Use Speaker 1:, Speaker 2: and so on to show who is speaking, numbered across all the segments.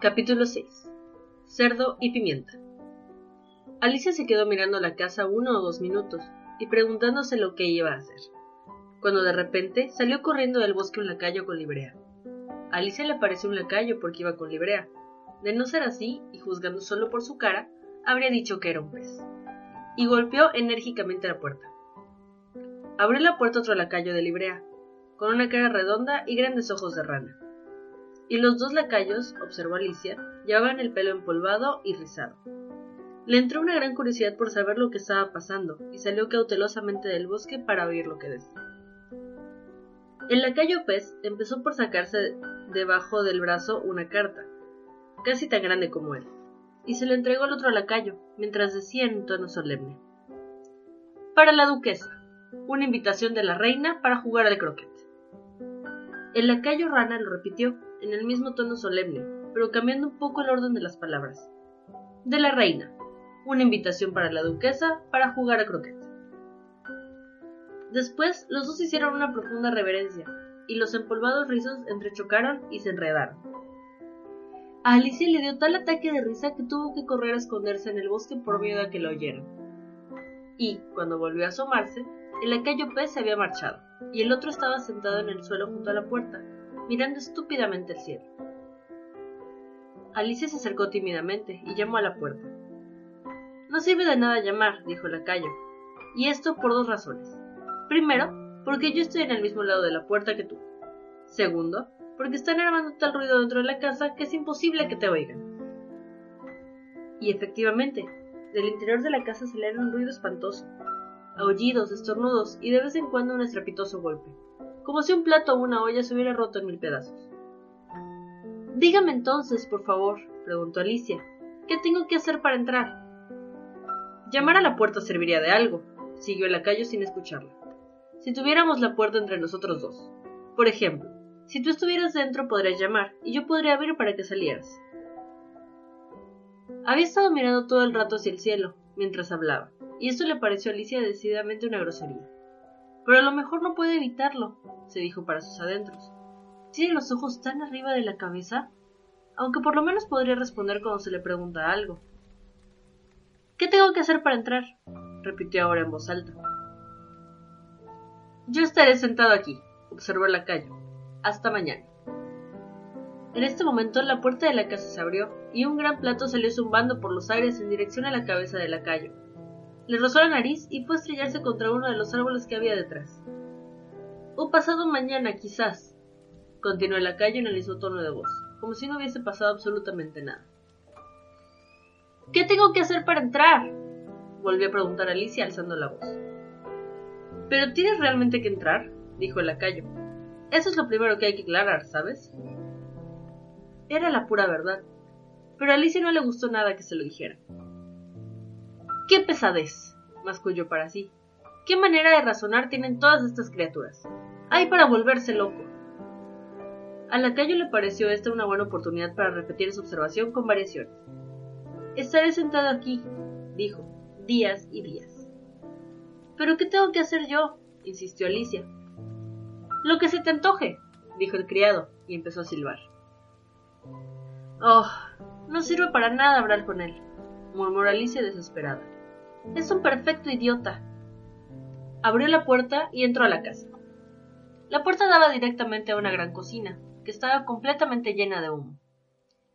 Speaker 1: Capítulo 6 Cerdo y pimienta Alicia se quedó mirando la casa uno o dos minutos y preguntándose lo que iba a hacer, cuando de repente salió corriendo del bosque un lacayo con librea. A Alicia le pareció un lacayo porque iba con librea. De no ser así, y juzgando solo por su cara, habría dicho que era un pez. Y golpeó enérgicamente la puerta. Abrió la puerta otro lacayo de librea, con una cara redonda y grandes ojos de rana. Y los dos lacayos, observó Alicia, llevaban el pelo empolvado y rizado. Le entró una gran curiosidad por saber lo que estaba pasando y salió cautelosamente del bosque para oír lo que decía. El lacayo pez empezó por sacarse debajo del brazo una carta, casi tan grande como él, y se la entregó al otro lacayo, mientras decía en un tono solemne. Para la duquesa, una invitación de la reina para jugar al croquet. El lacayo rana lo repitió, en el mismo tono solemne, pero cambiando un poco el orden de las palabras. De la reina. Una invitación para la duquesa para jugar a croquet. Después, los dos hicieron una profunda reverencia, y los empolvados rizos entrechocaron y se enredaron. A Alicia le dio tal ataque de risa que tuvo que correr a esconderse en el bosque por miedo a que la oyeran. Y, cuando volvió a asomarse, el lacayo pez se había marchado, y el otro estaba sentado en el suelo junto a la puerta, mirando estúpidamente el cielo. Alicia se acercó tímidamente y llamó a la puerta. No sirve de nada llamar, dijo el lacayo, y esto por dos razones. Primero, porque yo estoy en el mismo lado de la puerta que tú. Segundo, porque están armando tal ruido dentro de la casa que es imposible que te oigan. Y efectivamente, del interior de la casa le un ruido espantoso, aullidos, estornudos y de vez en cuando un estrepitoso golpe como si un plato o una olla se hubiera roto en mil pedazos. Dígame entonces, por favor, preguntó Alicia, ¿qué tengo que hacer para entrar? Llamar a la puerta serviría de algo, siguió el lacayo sin escucharla. Si tuviéramos la puerta entre nosotros dos. Por ejemplo, si tú estuvieras dentro podrías llamar y yo podría abrir para que salieras. Había estado mirando todo el rato hacia el cielo mientras hablaba, y esto le pareció a Alicia decididamente una grosería. Pero a lo mejor no puede evitarlo, se dijo para sus adentros. ¿Tiene los ojos tan arriba de la cabeza? Aunque por lo menos podría responder cuando se le pregunta algo. ¿Qué tengo que hacer para entrar? repitió ahora en voz alta. Yo estaré sentado aquí, observó el lacayo. Hasta mañana. En este momento la puerta de la casa se abrió y un gran plato salió zumbando por los aires en dirección a la cabeza del lacayo. Le rozó la nariz y fue a estrellarse contra uno de los árboles que había detrás. O pasado mañana, quizás, continuó el lacayo en el mismo tono de voz, como si no hubiese pasado absolutamente nada. ¿Qué tengo que hacer para entrar? volvió a preguntar Alicia alzando la voz. ¿Pero tienes realmente que entrar? dijo el lacayo. Eso es lo primero que hay que aclarar, ¿sabes? Era la pura verdad, pero a Alicia no le gustó nada que se lo dijera. ¡Qué pesadez! masculló para sí. ¿Qué manera de razonar tienen todas estas criaturas? Hay para volverse loco. Al lacayo le pareció esta una buena oportunidad para repetir su observación con variaciones. Estaré sentado aquí, dijo, días y días. ¿Pero qué tengo que hacer yo? insistió Alicia. Lo que se te antoje, dijo el criado, y empezó a silbar. Oh, no sirve para nada hablar con él, murmuró Alicia desesperada. Es un perfecto idiota. Abrió la puerta y entró a la casa. La puerta daba directamente a una gran cocina, que estaba completamente llena de humo.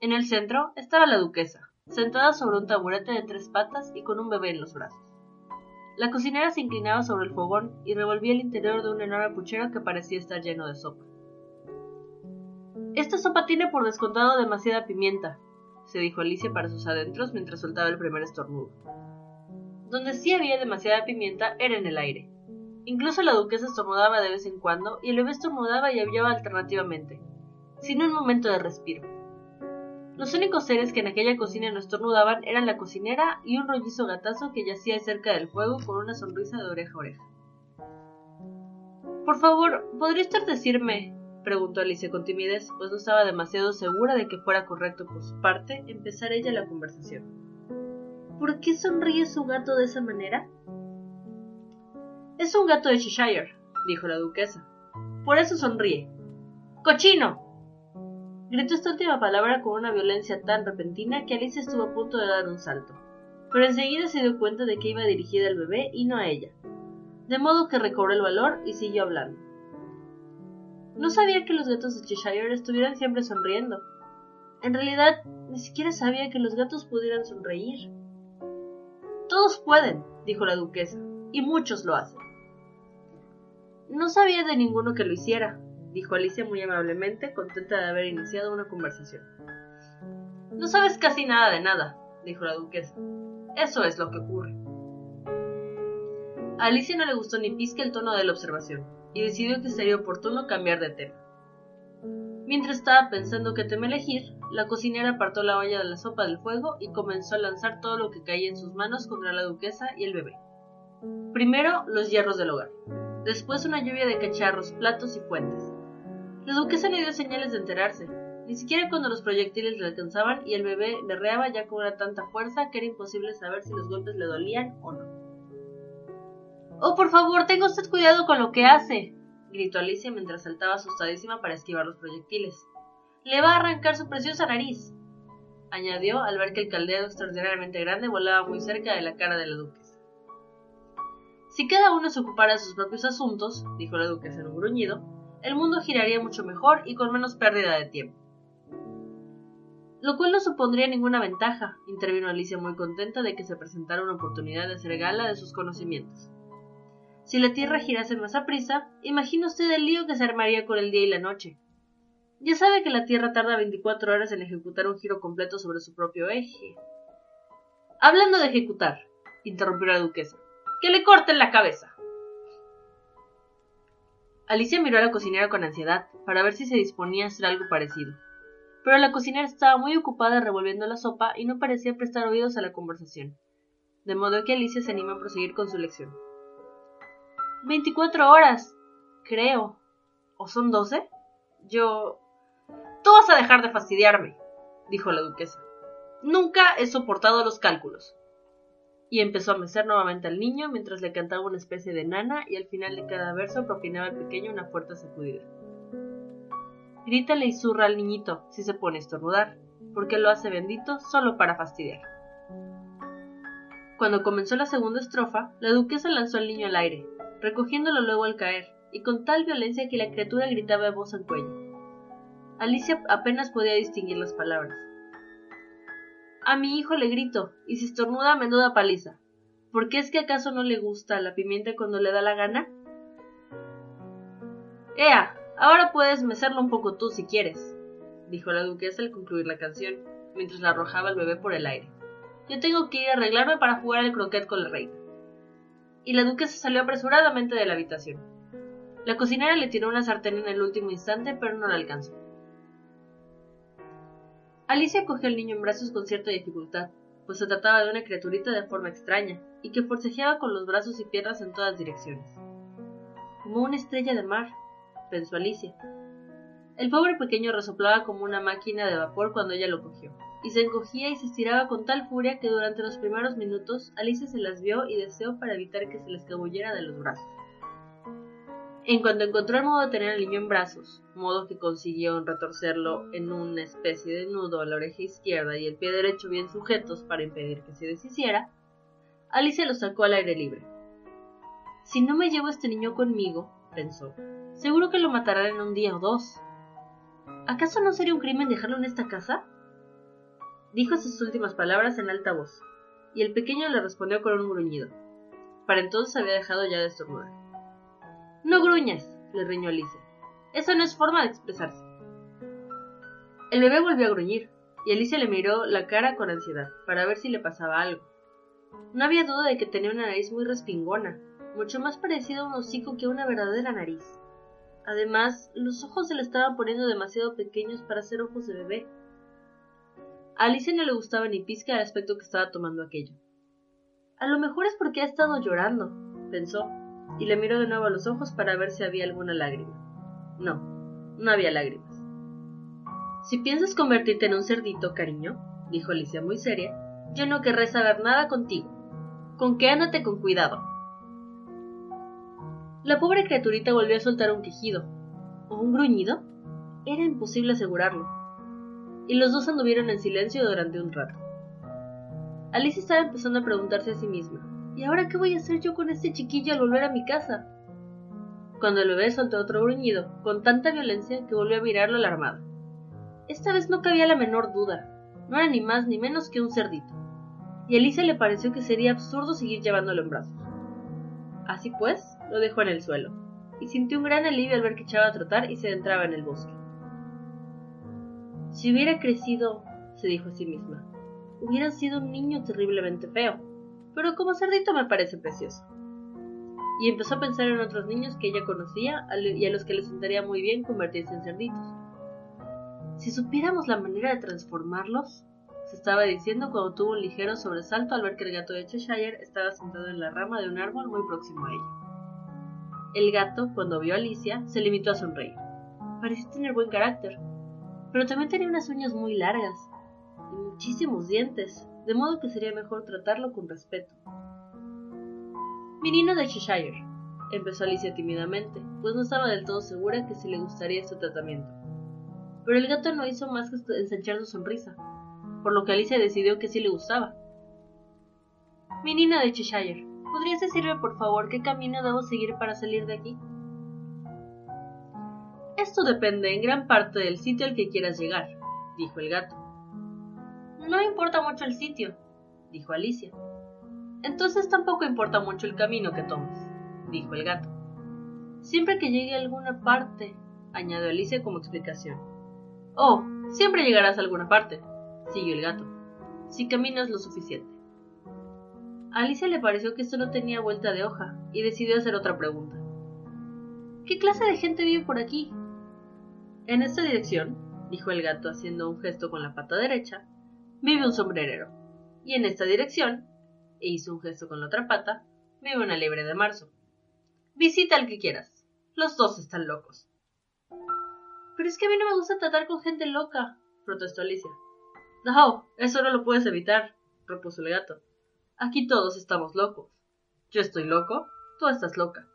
Speaker 1: En el centro estaba la duquesa, sentada sobre un taburete de tres patas y con un bebé en los brazos. La cocinera se inclinaba sobre el fogón y revolvía el interior de un enorme puchero que parecía estar lleno de sopa. Esta sopa tiene por descontado demasiada pimienta, se dijo Alicia para sus adentros mientras soltaba el primer estornudo. Donde sí había demasiada pimienta era en el aire. Incluso la duquesa estornudaba de vez en cuando y el bebé estornudaba y aullaba alternativamente, sin un momento de respiro. Los únicos seres que en aquella cocina no estornudaban eran la cocinera y un rollizo gatazo que yacía cerca del fuego con una sonrisa de oreja a oreja. Por favor, ¿podría usted decirme? preguntó Alicia con timidez, pues no estaba demasiado segura de que fuera correcto por su parte empezar ella la conversación. ¿Por qué sonríe su gato de esa manera? Es un gato de Cheshire, dijo la duquesa. Por eso sonríe. ¡Cochino! Gritó esta última palabra con una violencia tan repentina que Alicia estuvo a punto de dar un salto, pero enseguida se dio cuenta de que iba dirigida al bebé y no a ella, de modo que recobró el valor y siguió hablando. No sabía que los gatos de Cheshire estuvieran siempre sonriendo. En realidad, ni siquiera sabía que los gatos pudieran sonreír. Todos pueden, dijo la duquesa, y muchos lo hacen. No sabía de ninguno que lo hiciera, dijo Alicia muy amablemente, contenta de haber iniciado una conversación. No sabes casi nada de nada, dijo la duquesa. Eso es lo que ocurre. A Alicia no le gustó ni pizca el tono de la observación, y decidió que sería oportuno cambiar de tema. Mientras estaba pensando qué tema elegir, la cocinera apartó la olla de la sopa del fuego y comenzó a lanzar todo lo que caía en sus manos contra la duquesa y el bebé. Primero, los hierros del hogar, después una lluvia de cacharros, platos y fuentes. La duquesa le dio señales de enterarse, ni siquiera cuando los proyectiles le alcanzaban y el bebé berreaba ya con tanta fuerza que era imposible saber si los golpes le dolían o no. Oh, por favor, tenga usted cuidado con lo que hace, gritó Alicia mientras saltaba asustadísima para esquivar los proyectiles. Le va a arrancar su preciosa nariz, añadió al ver que el caldero extraordinariamente grande volaba muy cerca de la cara de la duquesa. Si cada uno se ocupara de sus propios asuntos, dijo la duquesa en un gruñido, el mundo giraría mucho mejor y con menos pérdida de tiempo. Lo cual no supondría ninguna ventaja, intervino Alicia muy contenta de que se presentara una oportunidad de hacer gala de sus conocimientos. Si la Tierra girase más a prisa, imagina usted el lío que se armaría con el día y la noche. Ya sabe que la Tierra tarda 24 horas en ejecutar un giro completo sobre su propio eje. Hablando de ejecutar, interrumpió la duquesa, que le corten la cabeza. Alicia miró a la cocinera con ansiedad, para ver si se disponía a hacer algo parecido. Pero la cocinera estaba muy ocupada revolviendo la sopa y no parecía prestar oídos a la conversación, de modo que Alicia se animó a proseguir con su lección. Veinticuatro horas, creo. ¿O son doce? Yo... Tú vas a dejar de fastidiarme, dijo la duquesa. Nunca he soportado los cálculos y empezó a mecer nuevamente al niño mientras le cantaba una especie de nana y al final de cada verso propinaba al pequeño una fuerte sacudida. Grítale y zurra al niñito si se pone a estornudar, porque lo hace bendito solo para fastidiar. Cuando comenzó la segunda estrofa, la duquesa lanzó al niño al aire, recogiéndolo luego al caer, y con tal violencia que la criatura gritaba de voz en cuello. Alicia apenas podía distinguir las palabras. A mi hijo le grito, y si estornuda menuda paliza. ¿Por qué es que acaso no le gusta la pimienta cuando le da la gana? Ea, ahora puedes mecerlo un poco tú si quieres, dijo la duquesa al concluir la canción, mientras la arrojaba el bebé por el aire. Yo tengo que ir a arreglarme para jugar al croquet con la reina. Y la duquesa salió apresuradamente de la habitación. La cocinera le tiró una sartén en el último instante, pero no la alcanzó. Alicia cogió al niño en brazos con cierta dificultad, pues se trataba de una criaturita de forma extraña, y que forcejeaba con los brazos y piernas en todas direcciones. Como una estrella de mar, pensó Alicia. El pobre pequeño resoplaba como una máquina de vapor cuando ella lo cogió, y se encogía y se estiraba con tal furia que durante los primeros minutos Alicia se las vio y deseó para evitar que se le escabullera de los brazos. En cuanto encontró el modo de tener al niño en brazos, modo que consiguió retorcerlo en una especie de nudo a la oreja izquierda y el pie derecho bien sujetos para impedir que se deshiciera, Alicia lo sacó al aire libre. Si no me llevo a este niño conmigo, pensó, seguro que lo matarán en un día o dos. ¿Acaso no sería un crimen dejarlo en esta casa? Dijo sus últimas palabras en alta voz, y el pequeño le respondió con un gruñido. Para entonces había dejado ya de estornudar. No gruñas, le riñó Alicia. Eso no es forma de expresarse. El bebé volvió a gruñir, y Alicia le miró la cara con ansiedad, para ver si le pasaba algo. No había duda de que tenía una nariz muy respingona, mucho más parecida a un hocico que a una verdadera nariz. Además, los ojos se le estaban poniendo demasiado pequeños para ser ojos de bebé. A Alicia no le gustaba ni pizca el aspecto que estaba tomando aquello. A lo mejor es porque ha estado llorando, pensó, y le miró de nuevo a los ojos para ver si había alguna lágrima. No, no había lágrimas. Si piensas convertirte en un cerdito, cariño, dijo Alicia muy seria, yo no querré saber nada contigo. Con que ándate con cuidado. La pobre criaturita volvió a soltar un quejido. ¿O un gruñido? Era imposible asegurarlo. y los dos anduvieron en silencio durante un rato. Alicia estaba empezando a preguntarse a sí misma, ¿y ahora qué voy a hacer yo con este chiquillo al volver a mi casa? Cuando el bebé soltó otro gruñido, con tanta violencia que volvió a mirarlo alarmada. Esta vez no cabía la menor duda, no era ni más ni menos que un cerdito, y a Alicia le pareció que sería absurdo seguir llevándolo en brazos. Así pues, lo dejó en el suelo, y sintió un gran alivio al ver que echaba a trotar y se adentraba en el bosque. Si hubiera crecido, se dijo a sí misma, hubiera sido un niño terriblemente feo, pero como cerdito me parece precioso. Y empezó a pensar en otros niños que ella conocía y a los que les sentaría muy bien convertirse en cerditos. Si supiéramos la manera de transformarlos, se estaba diciendo cuando tuvo un ligero sobresalto al ver que el gato de Cheshire estaba sentado en la rama de un árbol muy próximo a ella. El gato, cuando vio a Alicia, se limitó a sonreír. Parecía tener buen carácter, pero también tenía unas uñas muy largas y muchísimos dientes, de modo que sería mejor tratarlo con respeto. Menino de Cheshire, empezó Alicia tímidamente, pues no estaba del todo segura que si le gustaría este tratamiento. Pero el gato no hizo más que ensanchar su sonrisa, por lo que Alicia decidió que sí le gustaba. Menino de Cheshire, ¿podrías decirme por favor qué camino debo seguir para salir de aquí? Esto depende en gran parte del sitio al que quieras llegar, dijo el gato. No importa mucho el sitio, dijo Alicia. Entonces tampoco importa mucho el camino que tomes, dijo el gato. Siempre que llegue a alguna parte, añadió Alicia como explicación. Oh, siempre llegarás a alguna parte, siguió el gato, si caminas lo suficiente. Alicia le pareció que esto no tenía vuelta de hoja y decidió hacer otra pregunta. ¿Qué clase de gente vive por aquí? En esta dirección, dijo el gato haciendo un gesto con la pata derecha, vive un sombrerero. Y en esta dirección, e hizo un gesto con la otra pata, vive una liebre de marzo. Visita al que quieras. Los dos están locos. Pero es que a mí no me gusta tratar con gente loca, protestó Alicia. No, eso no lo puedes evitar, propuso el gato. Aquí todos estamos locos. Yo estoy loco, tú estás loca.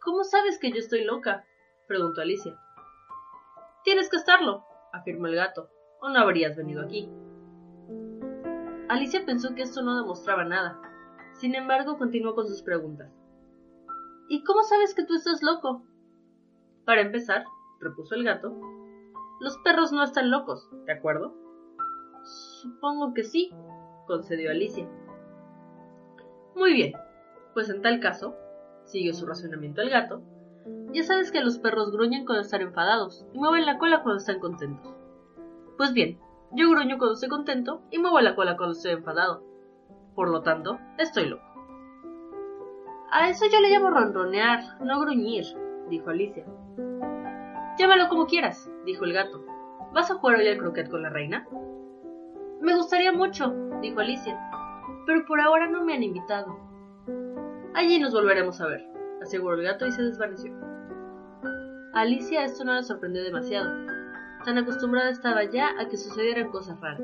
Speaker 1: ¿Cómo sabes que yo estoy loca? preguntó Alicia. Tienes que estarlo, afirmó el gato, o no habrías venido aquí. Alicia pensó que esto no demostraba nada. Sin embargo, continuó con sus preguntas. ¿Y cómo sabes que tú estás loco? Para empezar, repuso el gato, los perros no están locos, ¿de acuerdo? Supongo que sí, concedió Alicia. Muy bien, pues en tal caso, siguió su razonamiento el gato, ya sabes que los perros gruñen cuando están enfadados y mueven la cola cuando están contentos. Pues bien, yo gruño cuando estoy contento y muevo la cola cuando estoy enfadado. Por lo tanto, estoy loco. A eso yo le llamo ronronear, no gruñir, dijo Alicia. Llámalo como quieras, dijo el gato. ¿Vas a jugar hoy al croquet con la reina? Me gustaría mucho, dijo Alicia, pero por ahora no me han invitado. Allí nos volveremos a ver aseguró el gato y se desvaneció. A Alicia esto no la sorprendió demasiado. Tan acostumbrada estaba ya a que sucedieran cosas raras.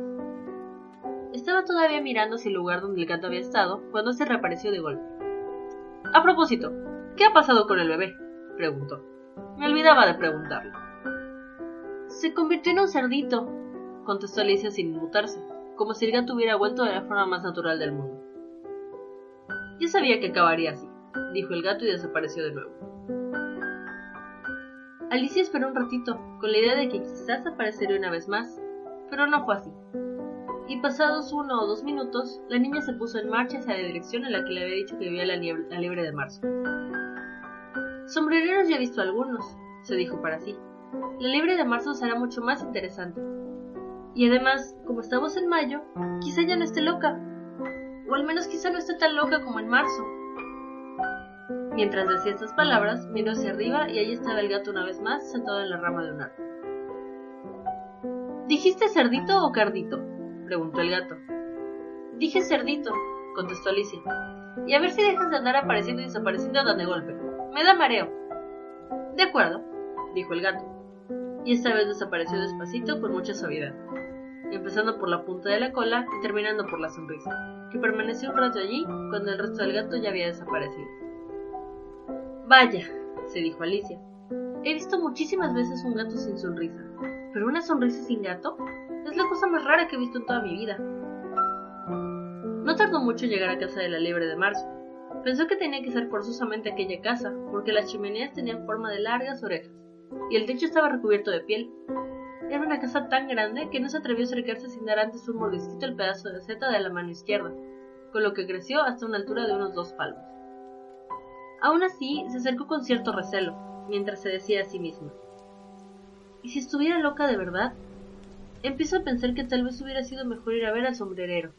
Speaker 1: Estaba todavía mirando hacia el lugar donde el gato había estado cuando se reapareció de golpe. A propósito, ¿qué ha pasado con el bebé? preguntó. Me olvidaba de preguntarle. Se convirtió en un cerdito, contestó Alicia sin inmutarse, como si el gato hubiera vuelto de la forma más natural del mundo. Ya sabía que acabaría así dijo el gato y desapareció de nuevo. Alicia esperó un ratito, con la idea de que quizás aparecería una vez más, pero no fue así. Y pasados uno o dos minutos, la niña se puso en marcha hacia la dirección en la que le había dicho que vivía la, liebre de marzo. Sombrereros ya he visto algunos, se dijo para sí. La liebre de marzo será mucho más interesante. Y además, como estamos en mayo, quizá ya no esté loca. O al menos quizá no esté tan loca como en marzo. Mientras decía estas palabras, miró hacia arriba y allí estaba el gato una vez más sentado en la rama de un árbol. ¿Dijiste cerdito o cardito? preguntó el gato. Dije cerdito, contestó Alicia. Y a ver si dejas de andar apareciendo y desapareciendo tan de golpe. Me da mareo. De acuerdo, dijo el gato. Y esta vez desapareció despacito con mucha suavidad, empezando por la punta de la cola y terminando por la sonrisa, que permaneció un rato allí cuando el resto del gato ya había desaparecido. Vaya, se dijo Alicia. He visto muchísimas veces un gato sin sonrisa, Pero una sonrisa sin gato es la cosa más rara que he visto en toda mi vida. No tardó mucho en llegar a casa de la liebre de marzo. Pensó que tenía que ser forzosamente aquella casa, porque las chimeneas tenían forma de largas orejas, y el techo estaba recubierto de piel. Era una casa tan grande que no se atrevió a acercarse sin dar antes un mordisquito al pedazo de seta de la mano izquierda, con lo que creció hasta una altura de unos dos palmos. Aún así, se acercó con cierto recelo, mientras se decía a sí misma. ¿Y si estuviera loca de verdad? Empiezo a pensar que tal vez hubiera sido mejor ir a ver al sombrerero.